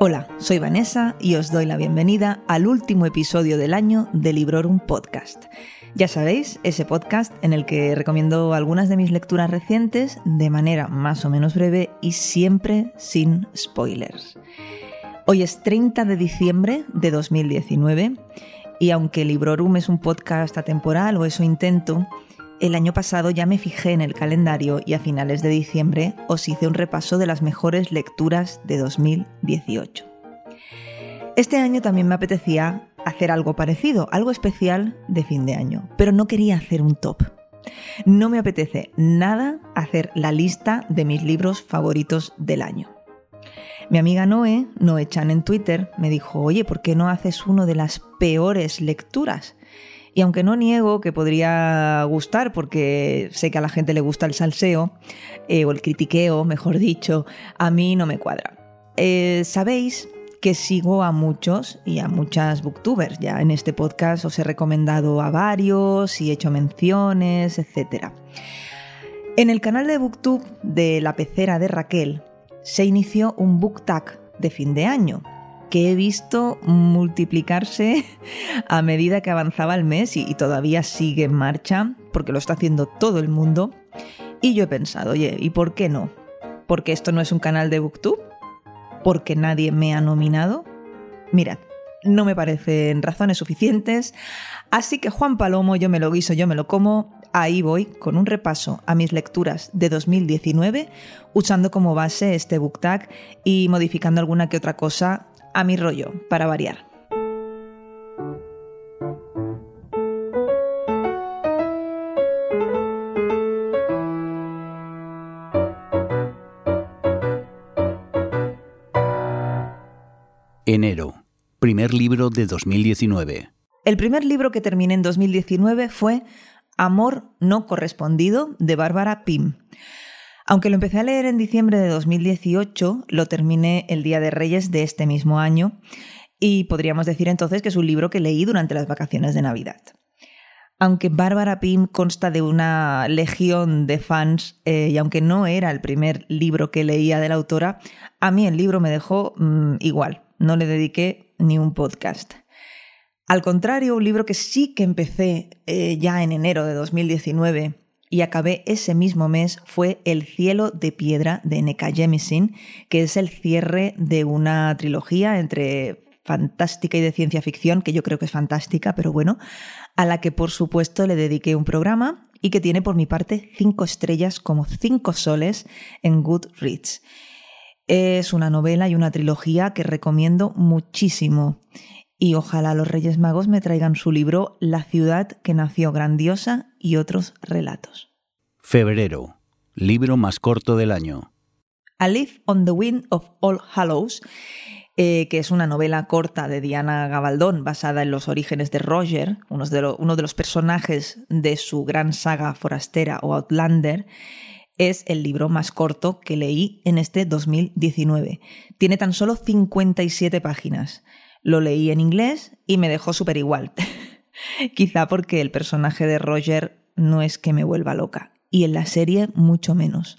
Hola, soy Vanessa y os doy la bienvenida al último episodio del año de Librorum Podcast. Ya sabéis, ese podcast en el que recomiendo algunas de mis lecturas recientes de manera más o menos breve y siempre sin spoilers. Hoy es 30 de diciembre de 2019 y aunque Librorum es un podcast atemporal o eso intento, el año pasado ya me fijé en el calendario y a finales de diciembre os hice un repaso de las mejores lecturas de 2018. Este año también me apetecía hacer algo parecido, algo especial de fin de año, pero no quería hacer un top. No me apetece nada hacer la lista de mis libros favoritos del año. Mi amiga Noé, Noé Chan en Twitter, me dijo, oye, ¿por qué no haces uno de las peores lecturas? Y aunque no niego que podría gustar, porque sé que a la gente le gusta el salseo, eh, o el critiqueo, mejor dicho, a mí no me cuadra. Eh, Sabéis que sigo a muchos y a muchas booktubers. Ya en este podcast os he recomendado a varios y he hecho menciones, etc. En el canal de Booktube de La Pecera de Raquel se inició un book tag de fin de año que he visto multiplicarse a medida que avanzaba el mes y, todavía sigue en marcha, porque lo está haciendo todo el mundo. Y yo he pensado, oye, ¿y por qué no? ¿Porque esto no es un canal de Booktube? ¿Porque nadie me ha nominado? Mirad, no me parecen razones suficientes, así que Juan Palomo, yo me lo guiso, yo me lo como, ahí voy con un repaso a mis lecturas de 2019, usando como base este book tag y modificando alguna que otra cosa a mi rollo, para variar. Enero, primer libro de 2019. El primer libro que terminé en 2019 fue Amor no correspondido de Bárbara Pym. Aunque lo empecé a leer en diciembre de 2018, lo terminé el Día de Reyes de este mismo año y podríamos decir entonces que es un libro que leí durante las vacaciones de Navidad. Aunque Bárbara Pym consta de una legión de fans eh, y aunque no era el primer libro que leía de la autora, a mí el libro me dejó mm, igual, no le dediqué ni un podcast. Al contrario, un libro que sí que empecé eh, ya en enero de 2019 y acabé ese mismo mes fue El cielo de piedra de N.K. Jemisin, que es el cierre de una trilogía entre fantástica y de ciencia ficción, que yo creo que es fantástica, pero bueno, a la que por supuesto le dediqué un programa y que tiene por mi parte cinco estrellas como cinco soles en Goodreads. Es una novela y una trilogía que recomiendo muchísimo y ojalá los Reyes Magos me traigan su libro La ciudad que nació grandiosa y otros relatos. Febrero, libro más corto del año. A Leaf on the Wind of All Hallows, eh, que es una novela corta de Diana Gabaldón basada en los orígenes de Roger, uno de, uno de los personajes de su gran saga forastera o Outlander, es el libro más corto que leí en este 2019. Tiene tan solo 57 páginas. Lo leí en inglés y me dejó súper igual. Quizá porque el personaje de Roger no es que me vuelva loca, y en la serie mucho menos.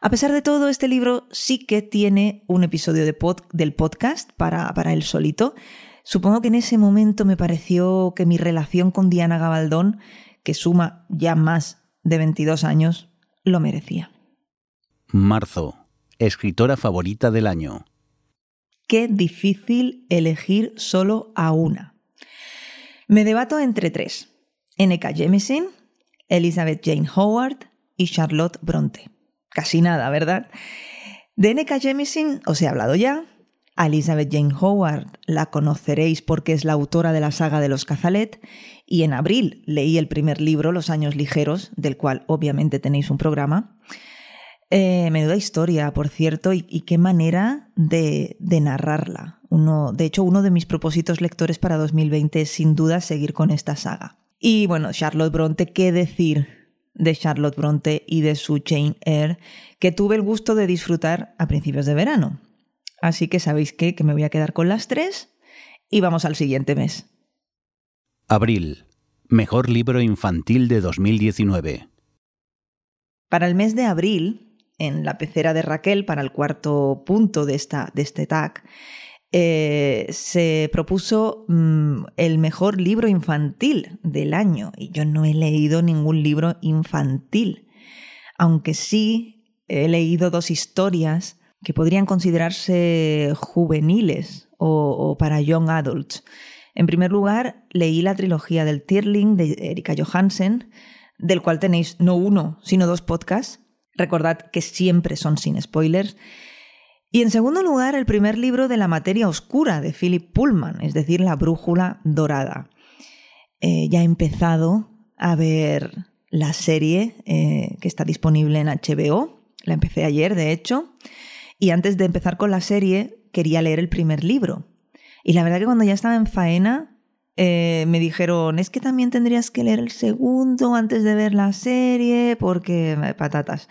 A pesar de todo, este libro sí que tiene un episodio de del podcast para, para él solito. Supongo que en ese momento me pareció que mi relación con Diana Gabaldón, que suma ya más de 22 años, lo merecía. Marzo, escritora favorita del año qué difícil elegir solo a una. Me debato entre tres. N.K. Jemisin, Elizabeth Jane Howard y Charlotte Bronte. Casi nada, ¿verdad? De N.K. Jemisin os he hablado ya. A Elizabeth Jane Howard la conoceréis porque es la autora de la saga de los Cazalet y en abril leí el primer libro, Los años ligeros, del cual obviamente tenéis un programa. Eh, menuda historia, por cierto, y, qué manera de, narrarla. Uno, de hecho, uno de mis propósitos lectores para 2020 es sin duda seguir con esta saga. Y bueno, Charlotte Bronte, ¿qué decir de Charlotte Bronte y de su Jane Eyre, que tuve el gusto de disfrutar a principios de verano? Así que sabéis qué, que me voy a quedar con las tres y vamos al siguiente mes. Abril, Mejor libro infantil de 2019. Para el mes de abril, en la pecera de Raquel, para el cuarto punto de, esta, de este tag, eh, se propuso mm, el mejor libro infantil del año. Y yo no he leído ningún libro infantil, aunque sí he leído dos historias que podrían considerarse juveniles o, para young adults. En primer lugar, leí la trilogía del Tierling de Erika Johansen, del cual tenéis no uno, sino dos podcasts. Recordad que siempre son sin spoilers. Y en segundo lugar, el primer libro de la materia oscura de Philip Pullman, es decir, La Brújula Dorada. Eh, ya he empezado a ver la serie eh, que está disponible en HBO. La empecé ayer, de hecho. Y antes de empezar con la serie, quería leer el primer libro. Y la verdad que cuando ya estaba en faena, eh, me dijeron, es que también tendrías que leer el segundo antes de ver la serie, porque patatas.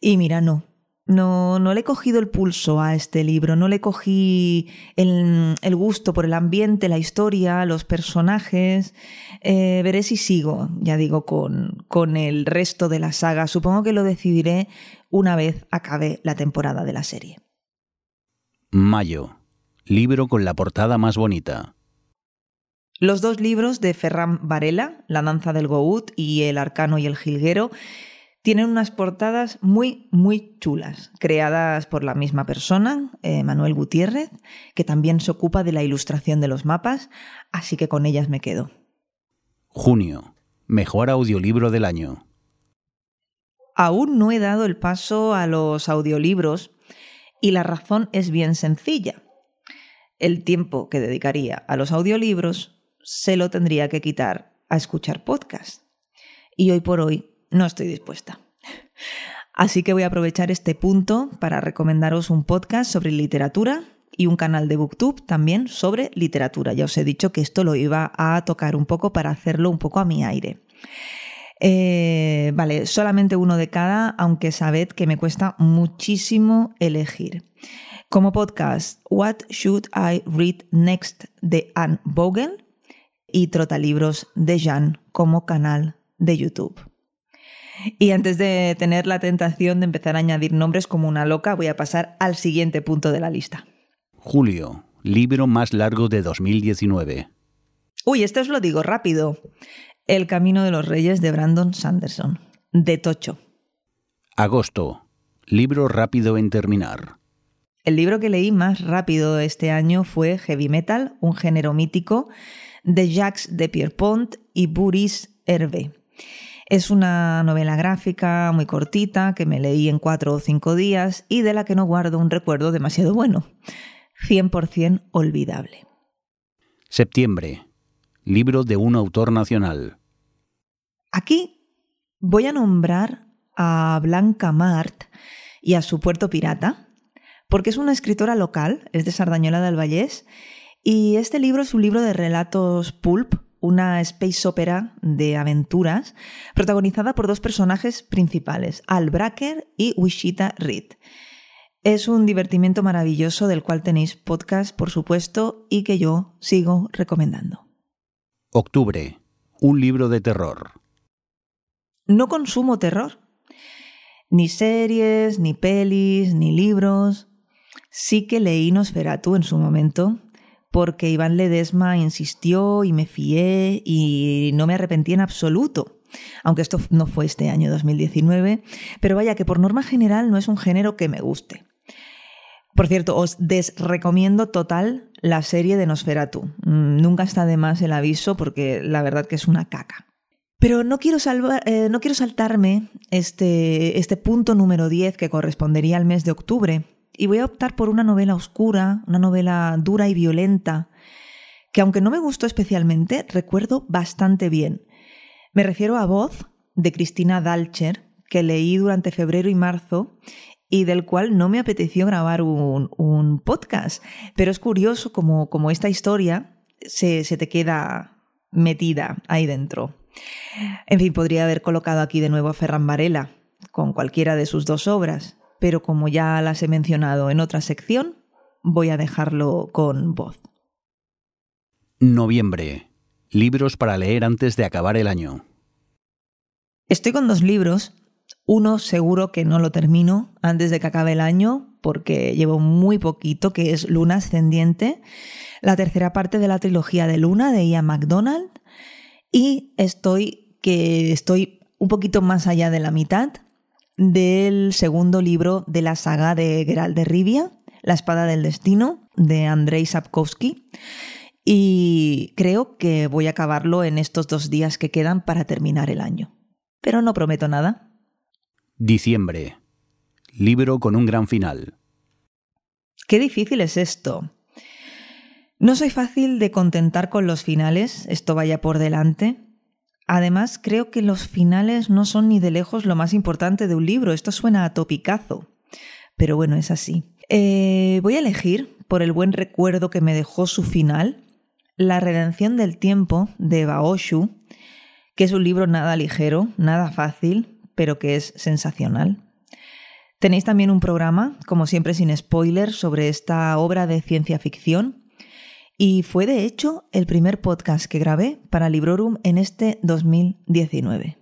Y mira, no, no, no le he cogido el pulso a este libro, no le cogí el, el gusto por el ambiente, la historia, los personajes. Eh, veré si sigo, ya digo, con, con el resto de la saga. Supongo que lo decidiré una vez acabe la temporada de la serie. Mayo. Libro con la portada más bonita. Los dos libros de Ferran Varela, La danza del Gout y El arcano y el jilguero, tienen unas portadas muy, muy chulas, creadas por la misma persona, eh, Manuel Gutiérrez, que también se ocupa de la ilustración de los mapas, así que con ellas me quedo. Junio. Mejor audiolibro del año. Aún no he dado el paso a los audiolibros y la razón es bien sencilla. El tiempo que dedicaría a los audiolibros se lo tendría que quitar a escuchar podcast. Y hoy por hoy no estoy dispuesta. Así que voy a aprovechar este punto para recomendaros un podcast sobre literatura y un canal de Booktube también sobre literatura. Ya os he dicho que esto lo iba a tocar un poco para hacerlo un poco a mi aire. Eh, vale, solamente uno de cada, aunque sabed que me cuesta muchísimo elegir. Como podcast, What Should I Read Next de Anne Vogel y Trotalibros de Jan como canal de YouTube. Y antes de tener la tentación de empezar a añadir nombres como una loca, voy a pasar al siguiente punto de la lista. Julio, libro más largo de 2019. Uy, esto os lo digo rápido. El Camino de los Reyes de Brandon Sanderson, de Tocho. Agosto, libro rápido en terminar. El libro que leí más rápido este año fue Heavy Metal, un género mítico, de Jacques de Pierpont y Boris Hervé. Es una novela gráfica muy cortita que me leí en cuatro o cinco días y de la que no guardo un recuerdo demasiado bueno. 100% olvidable. Septiembre. Libro de un autor nacional. Aquí voy a nombrar a Blanca Mart y a su puerto pirata, porque es una escritora local, es de Sardañola del Vallés, y este libro es un libro de relatos pulp una space opera de aventuras protagonizada por dos personajes principales, Al Bracker y Wishita Reed. Es un divertimiento maravilloso del cual tenéis podcast, por supuesto, y que yo sigo recomendando. Octubre. Un libro de terror. No consumo terror. Ni series, ni pelis, ni libros. Sí que leí Nosferatu en su momento, porque Iván Ledesma insistió y me fié y no me arrepentí en absoluto. Aunque esto no fue este año 2019, pero vaya que por norma general no es un género que me guste. Por cierto, os desrecomiendo total la serie de Nosferatu. Mm, nunca está de más el aviso porque la verdad que es una caca. Pero no quiero, eh, no quiero saltarme este, este punto número 10 que correspondería al mes de octubre, y voy a optar por una novela oscura, una novela dura y violenta, que aunque no me gustó especialmente, recuerdo bastante bien. Me refiero a Voz, de Cristina Dalcher, que leí durante febrero y marzo y del cual no me apeteció grabar un, podcast. Pero es curioso como, como esta historia se, se te queda metida ahí dentro. En fin, podría haber colocado aquí de nuevo a Ferran Varela con cualquiera de sus dos obras, pero como ya las he mencionado en otra sección, voy a dejarlo con voz. Noviembre. Libros para leer antes de acabar el año. Estoy con dos libros. Uno seguro que no lo termino antes de que acabe el año porque llevo muy poquito, que es Luna Ascendiente, la tercera parte de la trilogía de Luna de Ian MacDonald. Y estoy que estoy un poquito más allá de la mitad del segundo libro de la saga de Geralt de Rivia, La espada del destino, de Andrei Sapkowski y creo que voy a acabarlo en estos dos días que quedan para terminar el año. Pero no prometo nada. Diciembre. Libro con un gran final. Qué difícil es esto. No soy fácil de contentar con los finales, esto vaya por delante. Además, creo que los finales no son ni de lejos lo más importante de un libro. Esto suena a topicazo. Pero bueno, es así. Eh, voy a elegir, por el buen recuerdo que me dejó su final, la redención del tiempo de Baoshu, que es un libro nada ligero, nada fácil, pero que es sensacional. Tenéis también un programa, como siempre sin spoiler, sobre esta obra de ciencia ficción. Y fue de hecho el primer podcast que grabé para Librorum en este 2019.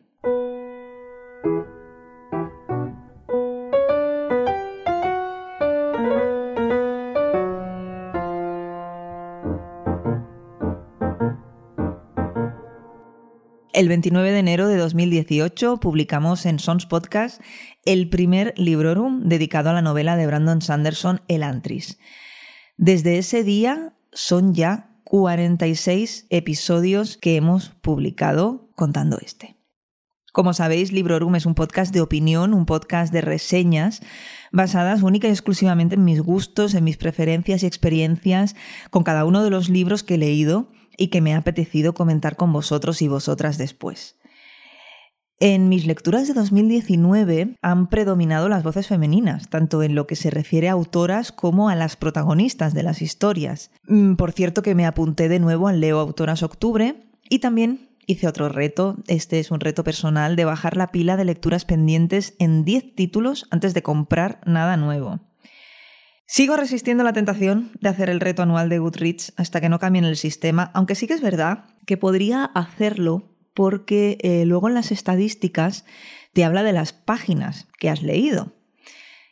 El 29 de enero de 2018 publicamos en Sons Podcast el primer librorum dedicado a la novela de Brandon Sanderson, El Antris. Desde ese día son ya 46 episodios que hemos publicado contando este. Como sabéis, Librorum es un podcast de opinión, un podcast de reseñas basadas única y exclusivamente en mis gustos, en mis preferencias y experiencias con cada uno de los libros que he leído y que me ha apetecido comentar con vosotros y vosotras después. En mis lecturas de 2019 han predominado las voces femeninas, tanto en lo que se refiere a autoras como a las protagonistas de las historias. Mm, por cierto que me apunté de nuevo al Leo Autoras Octubre y también hice otro reto, este es un reto personal, de bajar la pila de lecturas pendientes en 10 títulos antes de comprar nada nuevo. Sigo resistiendo la tentación de hacer el reto anual de Goodreads hasta que no cambien el sistema, aunque sí que es verdad que podría hacerlo porque eh, luego en las estadísticas te habla de las páginas que has leído.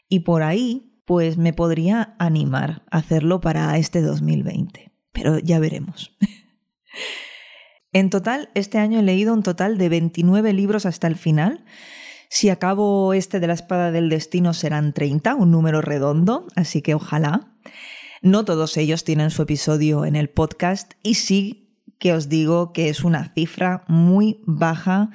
Y por ahí, pues me podría animar a hacerlo para este 2020. Pero ya veremos. en total, este año he leído un total de 29 libros hasta el final si acabo este de la espada del destino serán 30, un número redondo, así que ojalá. No todos ellos tienen su episodio en el podcast y sí que os digo que es una cifra muy baja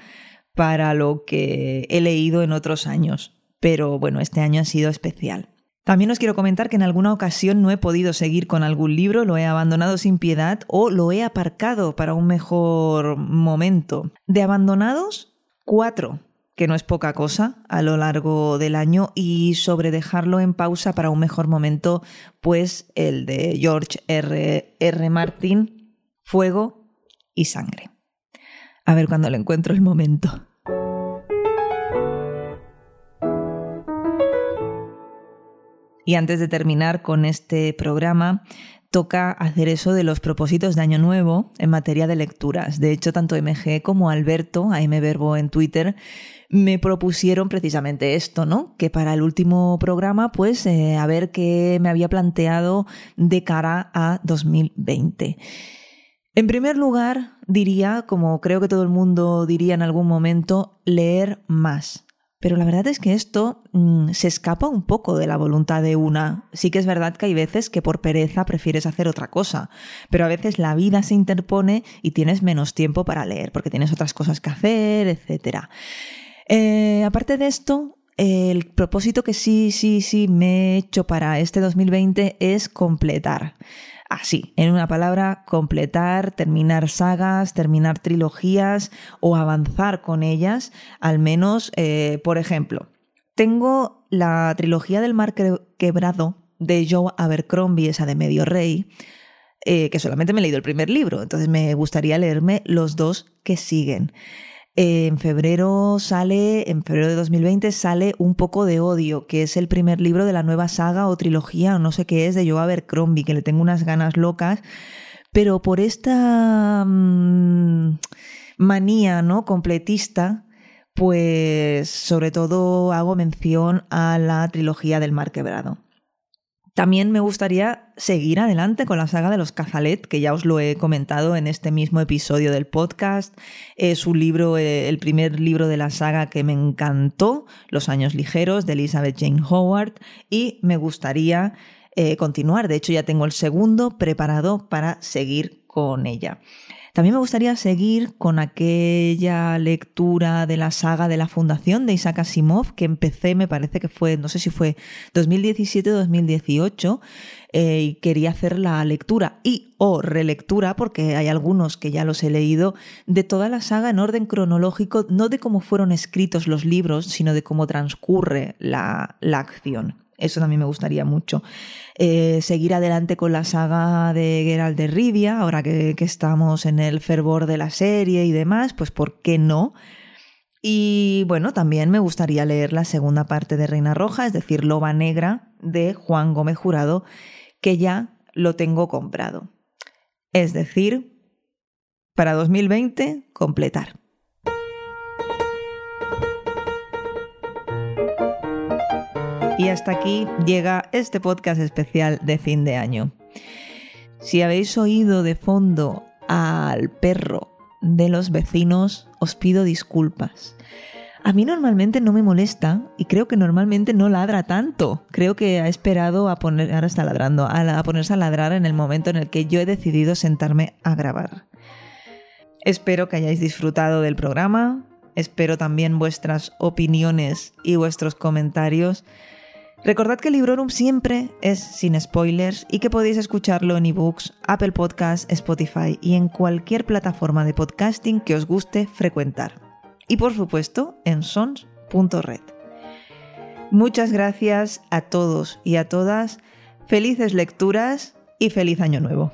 para lo que he leído en otros años. Pero bueno, este año ha sido especial. También os quiero comentar que en alguna ocasión no he podido seguir con algún libro, lo he abandonado sin piedad o lo he aparcado para un mejor momento. De abandonados, cuatro que no es poca cosa a lo largo del año y sobre dejarlo en pausa para un mejor momento, pues el de George R. R. Martin, Fuego y Sangre. A ver cuando le encuentro el momento. Y antes de terminar con este programa, toca hacer eso de los propósitos de Año Nuevo en materia de lecturas. De hecho, tanto MG como Alberto, AM Verbo en Twitter, me propusieron precisamente esto, ¿no? Que para el último programa, pues, eh, a ver qué me había planteado de cara a 2020. En primer lugar, diría, como creo que todo el mundo diría en algún momento, leer más. Pero la verdad es que esto mm, se escapa un poco de la voluntad de una. Sí que es verdad que hay veces que por pereza prefieres hacer otra cosa, pero a veces la vida se interpone y tienes menos tiempo para leer, porque tienes otras cosas que hacer, etc. Eh, aparte de esto, el propósito que sí, sí, sí me he hecho para este 2020 es completar así, en una palabra, completar, terminar sagas, terminar trilogías o avanzar con ellas, al menos, eh, por ejemplo, tengo la trilogía del mar quebrado de Joe Abercrombie, esa de Medio Rey, eh, que solamente me he leído el primer libro, entonces me gustaría leerme los dos que siguen en febrero sale, en febrero de 2020 sale Un poco de odio, que es el primer libro de la nueva saga o trilogía o no sé qué es de Joe Abercrombie, que le tengo unas ganas locas, pero por esta mm, manía ¿no? completista, pues sobre todo hago mención a la trilogía del Mar Quebrado. También me gustaría seguir adelante con la saga de los Cazalet, que ya os lo he comentado en este mismo episodio del podcast. Es un libro, eh, el primer libro de la saga que me encantó, Los años ligeros, de Elizabeth Jane Howard, y me gustaría eh, continuar. De hecho, ya tengo el segundo preparado para seguir con ella. También me gustaría seguir con aquella lectura de la saga de la Fundación de Isaac Asimov que empecé, me parece que fue, no sé si fue 2017-2018, eh, y quería hacer la lectura y o relectura, porque hay algunos que ya los he leído, de toda la saga en orden cronológico, no de cómo fueron escritos los libros, sino de cómo transcurre la, la acción. Eso también me gustaría mucho. Eh, seguir adelante con la saga de Geralt de Rivia, ahora que, que estamos en el fervor de la serie y demás, pues ¿por qué no? Y bueno, también me gustaría leer la segunda parte de Reina Roja, es decir, Loba Negra, de Juan Gómez Jurado, que ya lo tengo comprado. Es decir, para 2020, completar. Y hasta aquí llega este podcast especial de fin de año. Si habéis oído de fondo al perro de los vecinos, os pido disculpas. A mí normalmente no me molesta y creo que normalmente no ladra tanto. Creo que ha esperado a poner, ahora está ladrando, a, ponerse a ladrar en el momento en el que yo he decidido sentarme a grabar. Espero que hayáis disfrutado del programa, espero también vuestras opiniones y vuestros comentarios. Recordad que Librorum siempre es sin spoilers y que podéis escucharlo en ebooks, Apple Podcasts, Spotify y en cualquier plataforma de podcasting que os guste frecuentar. Y por supuesto en sons.red. Muchas gracias a todos y a todas, felices lecturas y feliz año nuevo.